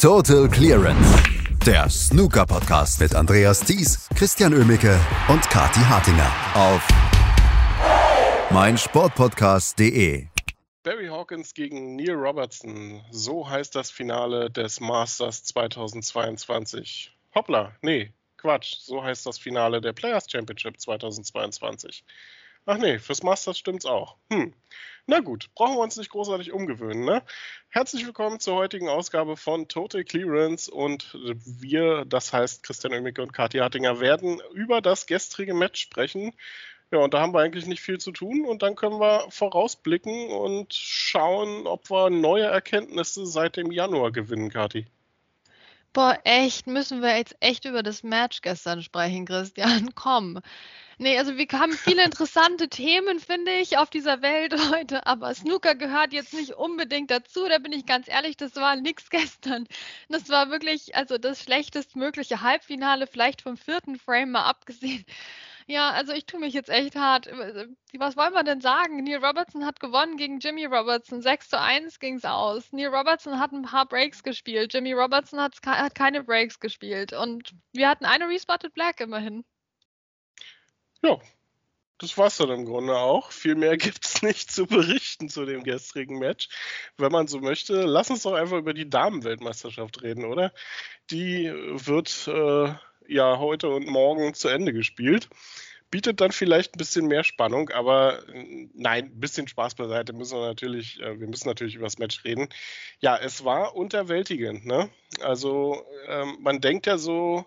Total Clearance. Der Snooker-Podcast mit Andreas Thies, Christian Ömicke und Kati Hartinger auf meinsportpodcast.de. Barry Hawkins gegen Neil Robertson. So heißt das Finale des Masters 2022. Hoppla, nee, Quatsch. So heißt das Finale der Players Championship 2022. Ach nee, fürs Masters stimmt's auch. Hm. Na gut, brauchen wir uns nicht großartig umgewöhnen, ne? Herzlich willkommen zur heutigen Ausgabe von Total Clearance und wir, das heißt Christian Oemicke und Kathi Hartinger, werden über das gestrige Match sprechen. Ja, und da haben wir eigentlich nicht viel zu tun und dann können wir vorausblicken und schauen, ob wir neue Erkenntnisse seit dem Januar gewinnen, Kathi. Boah, echt, müssen wir jetzt echt über das Match gestern sprechen, Christian. Komm. Nee, also wir haben viele interessante Themen, finde ich, auf dieser Welt heute, aber Snooker gehört jetzt nicht unbedingt dazu, da bin ich ganz ehrlich, das war nichts gestern. Das war wirklich, also das schlechtestmögliche Halbfinale, vielleicht vom vierten Frame mal abgesehen. Ja, also ich tue mich jetzt echt hart. Äh, was wollen wir denn sagen? Neil Robertson hat gewonnen gegen Jimmy Robertson. 6 zu 1 ging es aus. Neil Robertson hat ein paar Breaks gespielt. Jimmy Robertson hat, hat keine Breaks gespielt. Und wir hatten eine Respotted Black immerhin. Ja, das war's dann im Grunde auch. Viel mehr gibt's nicht zu berichten zu dem gestrigen Match. Wenn man so möchte, lass uns doch einfach über die Damenweltmeisterschaft reden, oder? Die wird äh, ja heute und morgen zu Ende gespielt. Bietet dann vielleicht ein bisschen mehr Spannung, aber äh, nein, ein bisschen Spaß beiseite müssen wir natürlich, äh, wir müssen natürlich über das Match reden. Ja, es war unterwältigend, ne? Also ähm, man denkt ja so,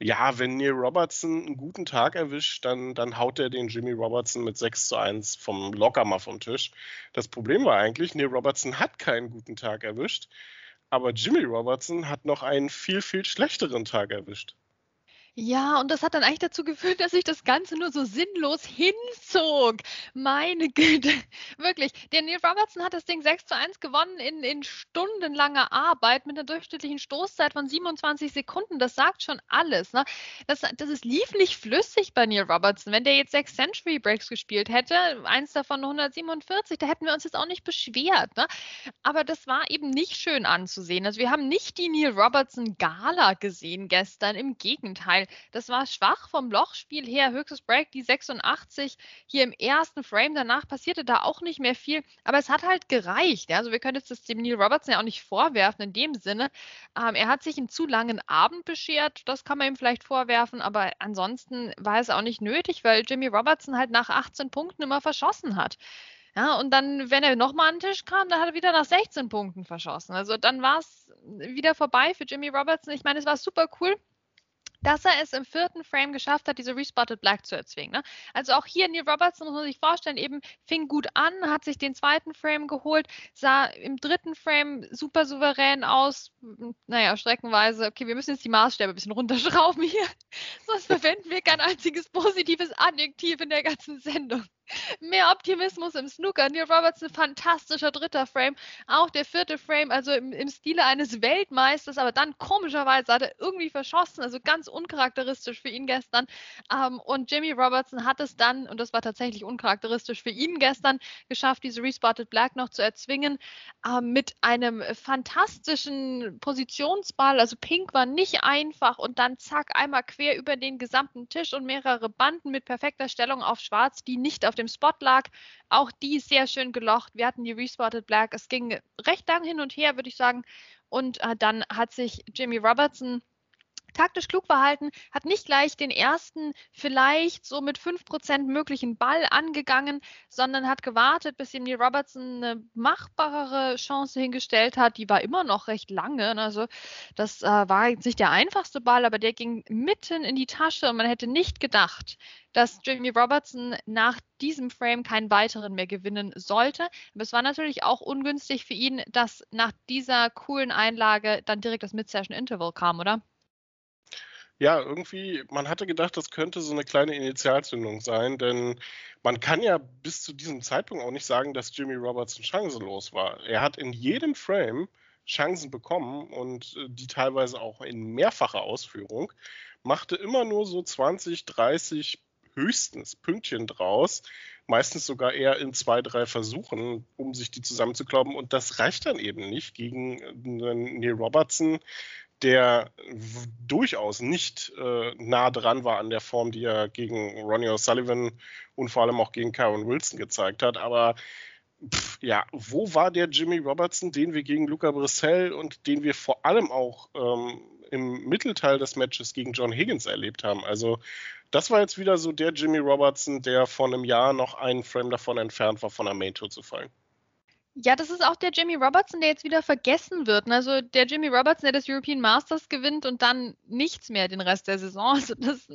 ja, wenn Neil Robertson einen guten Tag erwischt, dann, dann haut er den Jimmy Robertson mit 6 zu 1 vom locker mal vom Tisch. Das Problem war eigentlich, Neil Robertson hat keinen guten Tag erwischt, aber Jimmy Robertson hat noch einen viel, viel schlechteren Tag erwischt. Ja, und das hat dann eigentlich dazu geführt, dass sich das Ganze nur so sinnlos hinzog. Meine Güte, wirklich. Der Neil Robertson hat das Ding 6 zu 1 gewonnen in, in stundenlanger Arbeit mit einer durchschnittlichen Stoßzeit von 27 Sekunden. Das sagt schon alles. Ne? Das, das ist, lief nicht flüssig bei Neil Robertson. Wenn der jetzt sechs Century Breaks gespielt hätte, eins davon 147, da hätten wir uns jetzt auch nicht beschwert. Ne? Aber das war eben nicht schön anzusehen. Also wir haben nicht die Neil Robertson Gala gesehen gestern. Im Gegenteil das war schwach vom Lochspiel her. Höchstes Break, die 86 hier im ersten Frame. Danach passierte da auch nicht mehr viel. Aber es hat halt gereicht. Also wir können jetzt das dem Neil Robertson ja auch nicht vorwerfen in dem Sinne. Ähm, er hat sich einen zu langen Abend beschert. Das kann man ihm vielleicht vorwerfen. Aber ansonsten war es auch nicht nötig, weil Jimmy Robertson halt nach 18 Punkten immer verschossen hat. Ja, und dann, wenn er nochmal an den Tisch kam, dann hat er wieder nach 16 Punkten verschossen. Also dann war es wieder vorbei für Jimmy Robertson. Ich meine, es war super cool dass er es im vierten Frame geschafft hat, diese Respotted Black zu erzwingen. Ne? Also auch hier Neil Robertson, muss man sich vorstellen, eben fing gut an, hat sich den zweiten Frame geholt, sah im dritten Frame super souverän aus. Naja, streckenweise, okay, wir müssen jetzt die Maßstäbe ein bisschen runterschrauben hier, sonst verwenden wir kein einziges positives Adjektiv in der ganzen Sendung. Mehr Optimismus im Snooker. Neil Robertson, fantastischer dritter Frame. Auch der vierte Frame, also im, im Stile eines Weltmeisters, aber dann komischerweise hat er irgendwie verschossen. Also ganz uncharakteristisch für ihn gestern. Ähm, und Jimmy Robertson hat es dann, und das war tatsächlich uncharakteristisch für ihn gestern, geschafft, diese Respotted Black noch zu erzwingen. Ähm, mit einem fantastischen Positionsball. Also Pink war nicht einfach und dann zack, einmal quer über den gesamten Tisch und mehrere Banden mit perfekter Stellung auf Schwarz, die nicht auf dem Spot lag. Auch die sehr schön gelocht. Wir hatten die Respotted Black. Es ging recht lang hin und her, würde ich sagen. Und äh, dann hat sich Jimmy Robertson taktisch klug verhalten, hat nicht gleich den ersten vielleicht so mit 5% möglichen Ball angegangen, sondern hat gewartet, bis ihm die Robertson eine machbarere Chance hingestellt hat. Die war immer noch recht lange. Also das äh, war jetzt nicht der einfachste Ball, aber der ging mitten in die Tasche und man hätte nicht gedacht, dass Jamie Robertson nach diesem Frame keinen weiteren mehr gewinnen sollte. Aber es war natürlich auch ungünstig für ihn, dass nach dieser coolen Einlage dann direkt das Mid-Session Interval kam, oder? Ja, irgendwie, man hatte gedacht, das könnte so eine kleine Initialzündung sein, denn man kann ja bis zu diesem Zeitpunkt auch nicht sagen, dass Jimmy Robertson chancenlos war. Er hat in jedem Frame Chancen bekommen und äh, die teilweise auch in mehrfacher Ausführung, machte immer nur so 20, 30 höchstens Pünktchen draus. meistens sogar eher in zwei, drei Versuchen, um sich die zusammenzuklauben. Und das reicht dann eben nicht gegen einen Neil Robertson, der durchaus nicht äh, nah dran war an der Form, die er gegen Ronnie O'Sullivan und vor allem auch gegen Karen Wilson gezeigt hat. Aber pff, ja, wo war der Jimmy Robertson, den wir gegen Luca Brissell und den wir vor allem auch ähm, im Mittelteil des Matches gegen John Higgins erlebt haben? Also das war jetzt wieder so der Jimmy Robertson, der vor einem Jahr noch einen Frame davon entfernt war, von der Main Tour zu fallen. Ja, das ist auch der Jimmy Robertson, der jetzt wieder vergessen wird. Also der Jimmy Robertson, der das European Masters gewinnt und dann nichts mehr den Rest der Saison. Also das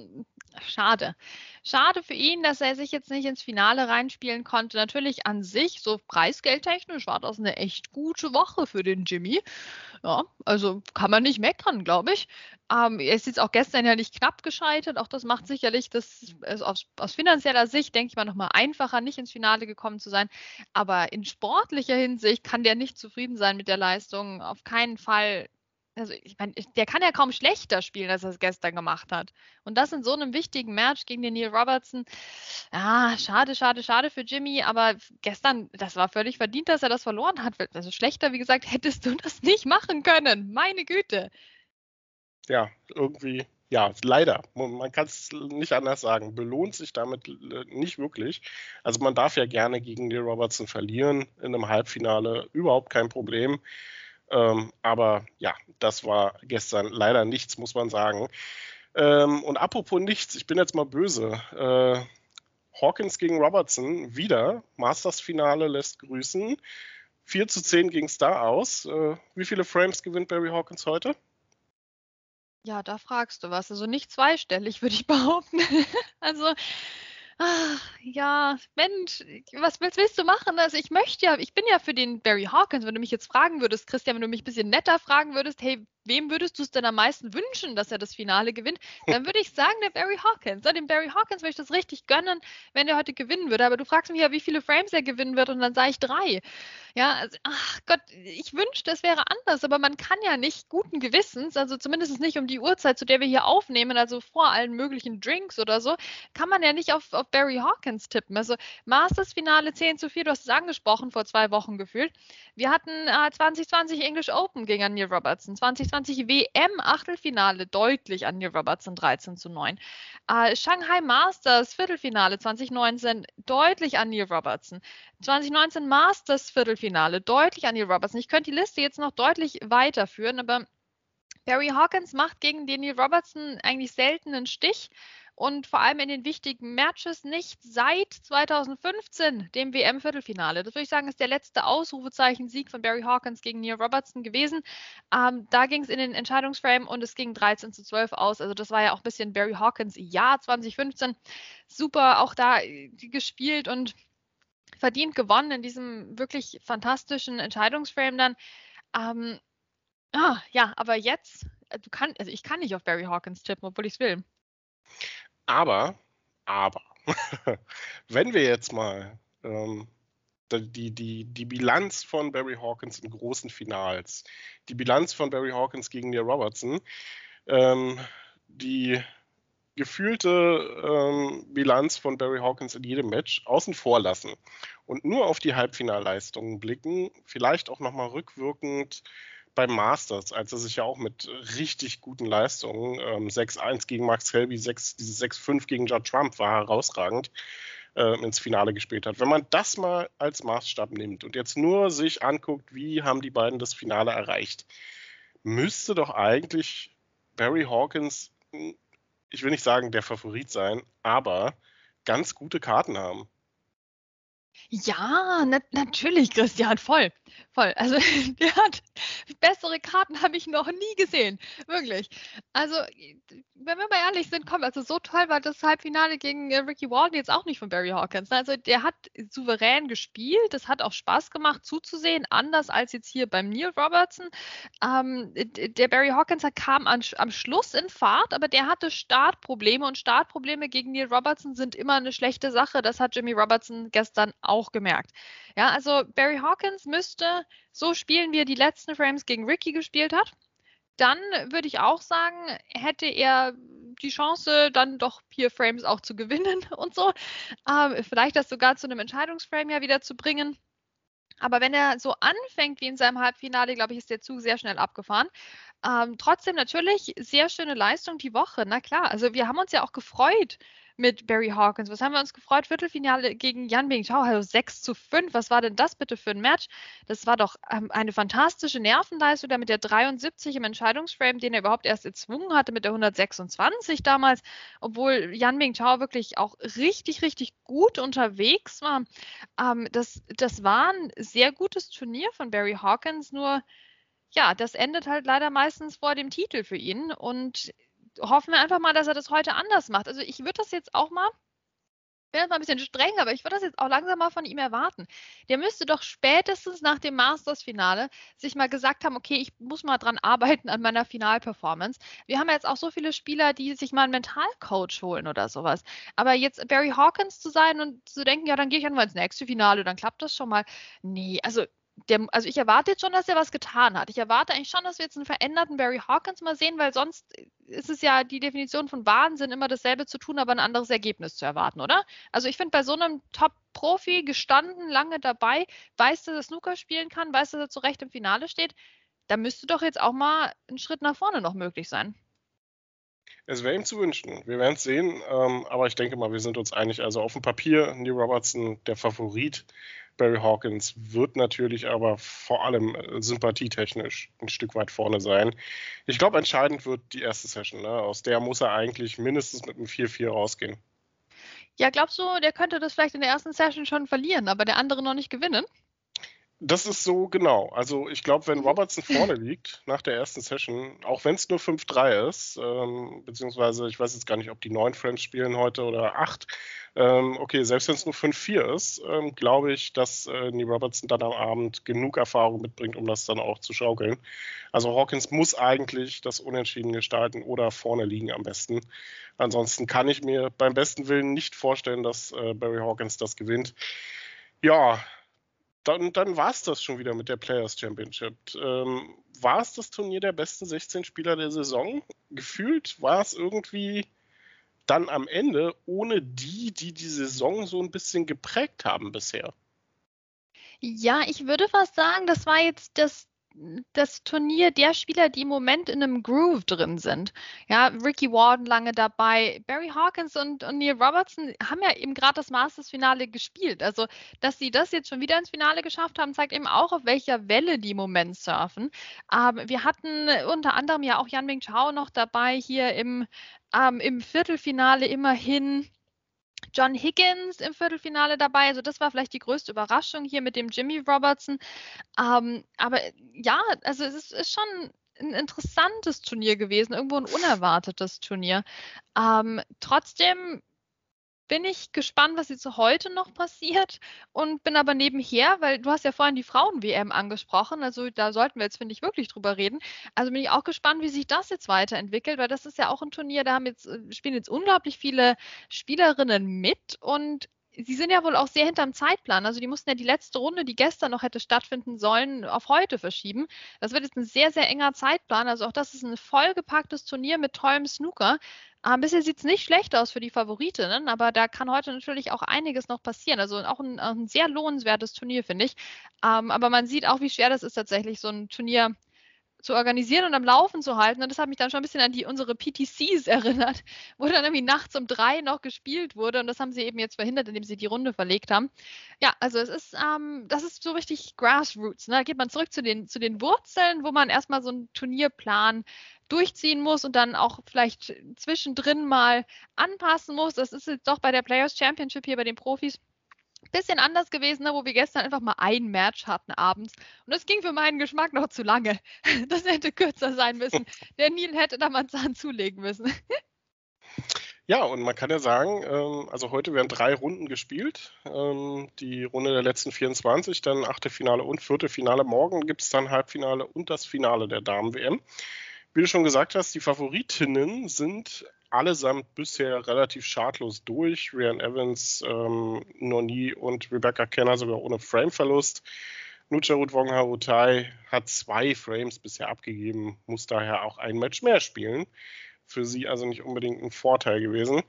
schade. Schade für ihn, dass er sich jetzt nicht ins Finale reinspielen konnte. Natürlich an sich, so preisgeldtechnisch, war das eine echt gute Woche für den Jimmy. Ja, also kann man nicht meckern, glaube ich. Ähm, er ist jetzt auch gestern ja nicht knapp gescheitert. Auch das macht sicherlich das also aus, aus finanzieller Sicht, denke ich mal, nochmal einfacher, nicht ins Finale gekommen zu sein. Aber in sportlicher Hinsicht kann der nicht zufrieden sein mit der Leistung. Auf keinen Fall also ich meine, der kann ja kaum schlechter spielen, als er es gestern gemacht hat. Und das in so einem wichtigen Match gegen den Neil Robertson. Ja, schade, schade, schade für Jimmy, aber gestern, das war völlig verdient, dass er das verloren hat. Also schlechter, wie gesagt, hättest du das nicht machen können. Meine Güte. Ja, irgendwie, ja, leider. Man kann es nicht anders sagen. Belohnt sich damit nicht wirklich. Also man darf ja gerne gegen Neil Robertson verlieren in einem Halbfinale. Überhaupt kein Problem. Ähm, aber ja, das war gestern leider nichts, muss man sagen. Ähm, und apropos nichts, ich bin jetzt mal böse. Äh, Hawkins gegen Robertson wieder. Masters-Finale lässt grüßen. 4 zu 10 ging es da aus. Äh, wie viele Frames gewinnt Barry Hawkins heute? Ja, da fragst du was. Also nicht zweistellig, würde ich behaupten. also Ach, ja, Mensch, was willst, willst, du machen? Also ich möchte ja, ich bin ja für den Barry Hawkins. Wenn du mich jetzt fragen würdest, Christian, wenn du mich ein bisschen netter fragen würdest, hey, wem würdest du es denn am meisten wünschen, dass er das Finale gewinnt? Dann würde ich sagen, der Barry Hawkins. Ja, dem Barry Hawkins würde ich das richtig gönnen, wenn er heute gewinnen würde. Aber du fragst mich ja, wie viele Frames er gewinnen wird und dann sage ich drei. Ja, also, ach Gott, ich wünschte, es wäre anders, aber man kann ja nicht guten Gewissens, also zumindest nicht um die Uhrzeit, zu der wir hier aufnehmen, also vor allen möglichen Drinks oder so, kann man ja nicht auf, auf Barry Hawkins tippen. Also Masters-Finale 10 zu 4, du hast es angesprochen, vor zwei Wochen gefühlt. Wir hatten äh, 2020 English Open gegen Neil Robertson, 2020 WM-Achtelfinale deutlich an Neil Robertson 13 zu 9. Äh, Shanghai Masters Viertelfinale 2019 deutlich an Neil Robertson. 2019 Masters Viertelfinale deutlich an Neil Robertson. Ich könnte die Liste jetzt noch deutlich weiterführen, aber Barry Hawkins macht gegen den Neil Robertson eigentlich selten einen Stich und vor allem in den wichtigen Matches nicht seit 2015, dem WM-Viertelfinale. Das würde ich sagen, ist der letzte Ausrufezeichen-Sieg von Barry Hawkins gegen Neil Robertson gewesen. Ähm, da ging es in den Entscheidungsframe und es ging 13 zu 12 aus. Also das war ja auch ein bisschen Barry Hawkins Jahr 2015. Super auch da äh, gespielt und verdient gewonnen in diesem wirklich fantastischen Entscheidungsframe dann. Ähm, ah, ja, aber jetzt, äh, du kannst, also ich kann nicht auf Barry Hawkins tippen, obwohl ich es will. Aber, aber, wenn wir jetzt mal ähm, die, die, die Bilanz von Barry Hawkins in großen Finals, die Bilanz von Barry Hawkins gegen Neil Robertson, ähm, die gefühlte ähm, Bilanz von Barry Hawkins in jedem Match außen vor lassen und nur auf die Halbfinalleistungen blicken, vielleicht auch nochmal rückwirkend beim Masters, als er sich ja auch mit richtig guten Leistungen, ähm, 6-1 gegen Max Helby, 6, dieses 6-5 gegen Judd Trump war herausragend, äh, ins Finale gespielt hat. Wenn man das mal als Maßstab nimmt und jetzt nur sich anguckt, wie haben die beiden das Finale erreicht, müsste doch eigentlich Barry Hawkins, ich will nicht sagen der Favorit sein, aber ganz gute Karten haben. Ja, na natürlich, Christian, voll, voll. Also der hat bessere Karten habe ich noch nie gesehen, wirklich. Also wenn wir mal ehrlich sind, komm, also so toll war das Halbfinale gegen äh, Ricky Walden jetzt auch nicht von Barry Hawkins. Ne? Also der hat souverän gespielt, das hat auch Spaß gemacht zuzusehen, anders als jetzt hier beim Neil Robertson. Ähm, der Barry Hawkins kam an, am Schluss in Fahrt, aber der hatte Startprobleme und Startprobleme gegen Neil Robertson sind immer eine schlechte Sache. Das hat Jimmy Robertson gestern auch gemerkt. Ja, also Barry Hawkins müsste so spielen, wie er die letzten Frames gegen Ricky gespielt hat. Dann würde ich auch sagen, hätte er die Chance, dann doch vier Frames auch zu gewinnen und so. Ähm, vielleicht das sogar zu einem Entscheidungsframe ja wieder zu bringen. Aber wenn er so anfängt wie in seinem Halbfinale, glaube ich, ist der Zug sehr schnell abgefahren. Ähm, trotzdem natürlich sehr schöne Leistung die Woche. Na klar, also wir haben uns ja auch gefreut mit Barry Hawkins. Was haben wir uns gefreut? Viertelfinale gegen Yan Bing Chao, also 6 zu 5. Was war denn das bitte für ein Match? Das war doch ähm, eine fantastische Nervenleistung, da mit der 73 im Entscheidungsframe, den er überhaupt erst erzwungen hatte, mit der 126 damals, obwohl Yan Bing Chao wirklich auch richtig, richtig gut unterwegs war. Ähm, das, das war ein sehr gutes Turnier von Barry Hawkins, nur ja, das endet halt leider meistens vor dem Titel für ihn. Und hoffen wir einfach mal, dass er das heute anders macht. Also ich würde das jetzt auch mal, ich bin jetzt mal ein bisschen streng, aber ich würde das jetzt auch langsam mal von ihm erwarten. Der müsste doch spätestens nach dem Masters-Finale sich mal gesagt haben, okay, ich muss mal dran arbeiten an meiner Finalperformance. Wir haben ja jetzt auch so viele Spieler, die sich mal einen Mentalcoach holen oder sowas. Aber jetzt Barry Hawkins zu sein und zu denken, ja, dann gehe ich einfach ins nächste Finale, dann klappt das schon mal. Nee, also der, also ich erwarte jetzt schon, dass er was getan hat. Ich erwarte eigentlich schon, dass wir jetzt einen veränderten Barry Hawkins mal sehen, weil sonst ist es ja die Definition von Wahnsinn, immer dasselbe zu tun, aber ein anderes Ergebnis zu erwarten, oder? Also ich finde, bei so einem Top-Profi, gestanden, lange dabei, weiß, dass er Snooker spielen kann, weiß, dass er zu Recht im Finale steht, da müsste doch jetzt auch mal ein Schritt nach vorne noch möglich sein. Es wäre ihm zu wünschen. Wir werden es sehen, ähm, aber ich denke mal, wir sind uns einig. Also auf dem Papier, Neil Robertson, der Favorit. Barry Hawkins wird natürlich aber vor allem äh, sympathietechnisch ein Stück weit vorne sein. Ich glaube, entscheidend wird die erste Session. Ne? Aus der muss er eigentlich mindestens mit einem 4-4 rausgehen. Ja, glaubst du, der könnte das vielleicht in der ersten Session schon verlieren, aber der andere noch nicht gewinnen? Das ist so genau. Also ich glaube, wenn Robertson vorne liegt nach der ersten Session, auch wenn es nur 5-3 ist, ähm, beziehungsweise ich weiß jetzt gar nicht, ob die neun Frames spielen heute oder acht, ähm, okay, selbst wenn es nur 5-4 ist, ähm, glaube ich, dass äh, Neil Robertson dann am Abend genug Erfahrung mitbringt, um das dann auch zu schaukeln. Also Hawkins muss eigentlich das Unentschieden gestalten oder vorne liegen am besten. Ansonsten kann ich mir beim besten Willen nicht vorstellen, dass äh, Barry Hawkins das gewinnt. Ja, dann, dann war es das schon wieder mit der Players Championship. Ähm, war es das Turnier der besten 16 Spieler der Saison? Gefühlt war es irgendwie dann am Ende ohne die, die die Saison so ein bisschen geprägt haben bisher. Ja, ich würde fast sagen, das war jetzt das das Turnier der Spieler, die im Moment in einem Groove drin sind. Ja, Ricky Warden lange dabei, Barry Hawkins und, und Neil Robertson haben ja eben gerade das Masters-Finale gespielt. Also, dass sie das jetzt schon wieder ins Finale geschafft haben, zeigt eben auch, auf welcher Welle die im Moment surfen. Ähm, wir hatten unter anderem ja auch Yan Ming Chao noch dabei hier im, ähm, im Viertelfinale immerhin. John Higgins im Viertelfinale dabei. Also das war vielleicht die größte Überraschung hier mit dem Jimmy Robertson. Ähm, aber ja, also es ist, ist, schon ein interessantes Turnier gewesen, irgendwo ein unerwartetes Turnier. Ähm, trotzdem bin ich gespannt, was jetzt heute noch passiert und bin aber nebenher, weil du hast ja vorhin die Frauen-WM angesprochen, also da sollten wir jetzt, finde ich, wirklich drüber reden. Also bin ich auch gespannt, wie sich das jetzt weiterentwickelt, weil das ist ja auch ein Turnier, da haben jetzt, äh, spielen jetzt unglaublich viele Spielerinnen mit und Sie sind ja wohl auch sehr hinterm Zeitplan. Also die mussten ja die letzte Runde, die gestern noch hätte stattfinden sollen, auf heute verschieben. Das wird jetzt ein sehr, sehr enger Zeitplan. Also auch das ist ein vollgepacktes Turnier mit tollem Snooker. Ähm, bisher sieht es nicht schlecht aus für die Favoritinnen, aber da kann heute natürlich auch einiges noch passieren. Also auch ein, ein sehr lohnenswertes Turnier, finde ich. Ähm, aber man sieht auch, wie schwer das ist, tatsächlich so ein Turnier zu organisieren und am Laufen zu halten. Und das hat mich dann schon ein bisschen an die unsere PTCs erinnert, wo dann irgendwie nachts um drei noch gespielt wurde. Und das haben sie eben jetzt verhindert, indem sie die Runde verlegt haben. Ja, also es ist, ähm, das ist so richtig Grassroots. Ne? Da geht man zurück zu den, zu den Wurzeln, wo man erstmal so einen Turnierplan durchziehen muss und dann auch vielleicht zwischendrin mal anpassen muss. Das ist jetzt doch bei der Players Championship hier bei den Profis bisschen anders gewesen, ne, wo wir gestern einfach mal ein Match hatten abends. Und das ging für meinen Geschmack noch zu lange. Das hätte kürzer sein müssen. Der Nil hätte da mal einen Zahn zulegen müssen. Ja, und man kann ja sagen, ähm, also heute werden drei Runden gespielt. Ähm, die Runde der letzten 24, dann Achtelfinale und Viertelfinale. Morgen gibt es dann Halbfinale und das Finale der Damen-WM. Wie du schon gesagt hast, die Favoritinnen sind allesamt bisher relativ schadlos durch. Ryan Evans, ähm, Noni und Rebecca Kenner sogar ohne Frameverlust. Nucharut Wongharutai hat zwei Frames bisher abgegeben, muss daher auch ein Match mehr spielen. für sie also nicht unbedingt ein Vorteil gewesen.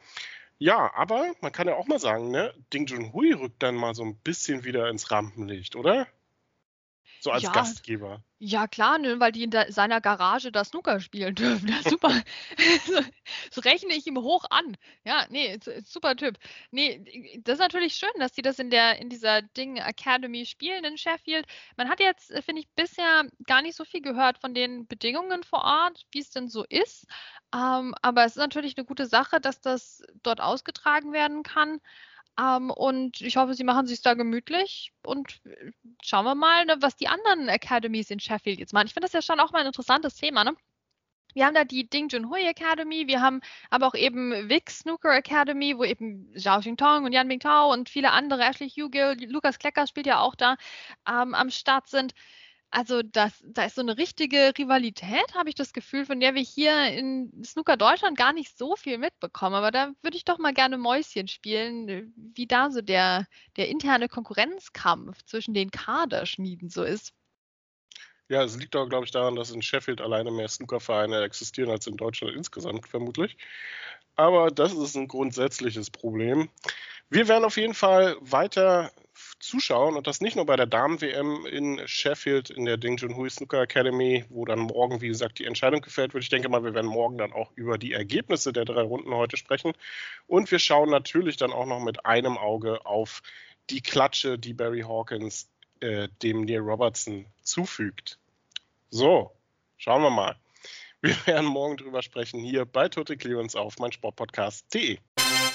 Ja, aber man kann ja auch mal sagen, ne, Ding Junhui rückt dann mal so ein bisschen wieder ins Rampenlicht, oder? So als Ja, Gastgeber. Ja, klar, ne, weil die in der, seiner Garage da Snooker spielen dürfen. Ja, super. Das rechne ich ihm hoch an. Ja, nee, super Typ. Nee, das ist natürlich schön, dass die das in der, in dieser Ding Academy spielen in Sheffield. Man hat jetzt, finde ich, bisher gar nicht so viel gehört von den Bedingungen vor Ort, wie es denn so ist. Ähm, aber es ist natürlich eine gute Sache, dass das dort ausgetragen werden kann. Ähm, und ich hoffe, sie machen sich da gemütlich und äh, schauen wir mal, ne, was die anderen Academies in Sheffield jetzt machen. Ich finde das ja schon auch mal ein interessantes Thema. Ne? Wir haben da die Ding Junhui Academy, wir haben aber auch eben Vic Snooker Academy, wo eben Zhao Xingtong und Yan Mingtao und viele andere, Ashley Hugill, Lukas Klecker spielt ja auch da, ähm, am Start sind. Also das, da ist so eine richtige Rivalität, habe ich das Gefühl, von der wir hier in Snooker Deutschland gar nicht so viel mitbekommen. Aber da würde ich doch mal gerne Mäuschen spielen, wie da so der, der interne Konkurrenzkampf zwischen den Kaderschmieden so ist. Ja, es liegt auch, glaube ich, daran, dass in Sheffield alleine mehr Snookervereine existieren als in Deutschland insgesamt, vermutlich. Aber das ist ein grundsätzliches Problem. Wir werden auf jeden Fall weiter zuschauen und das nicht nur bei der Damen-WM in Sheffield in der Ding Junhui Snooker Academy, wo dann morgen, wie gesagt, die Entscheidung gefällt wird. Ich denke mal, wir werden morgen dann auch über die Ergebnisse der drei Runden heute sprechen. Und wir schauen natürlich dann auch noch mit einem Auge auf die Klatsche, die Barry Hawkins äh, dem Neil Robertson zufügt. So, schauen wir mal. Wir werden morgen drüber sprechen hier bei Total Clearance auf meinsportpodcast.de.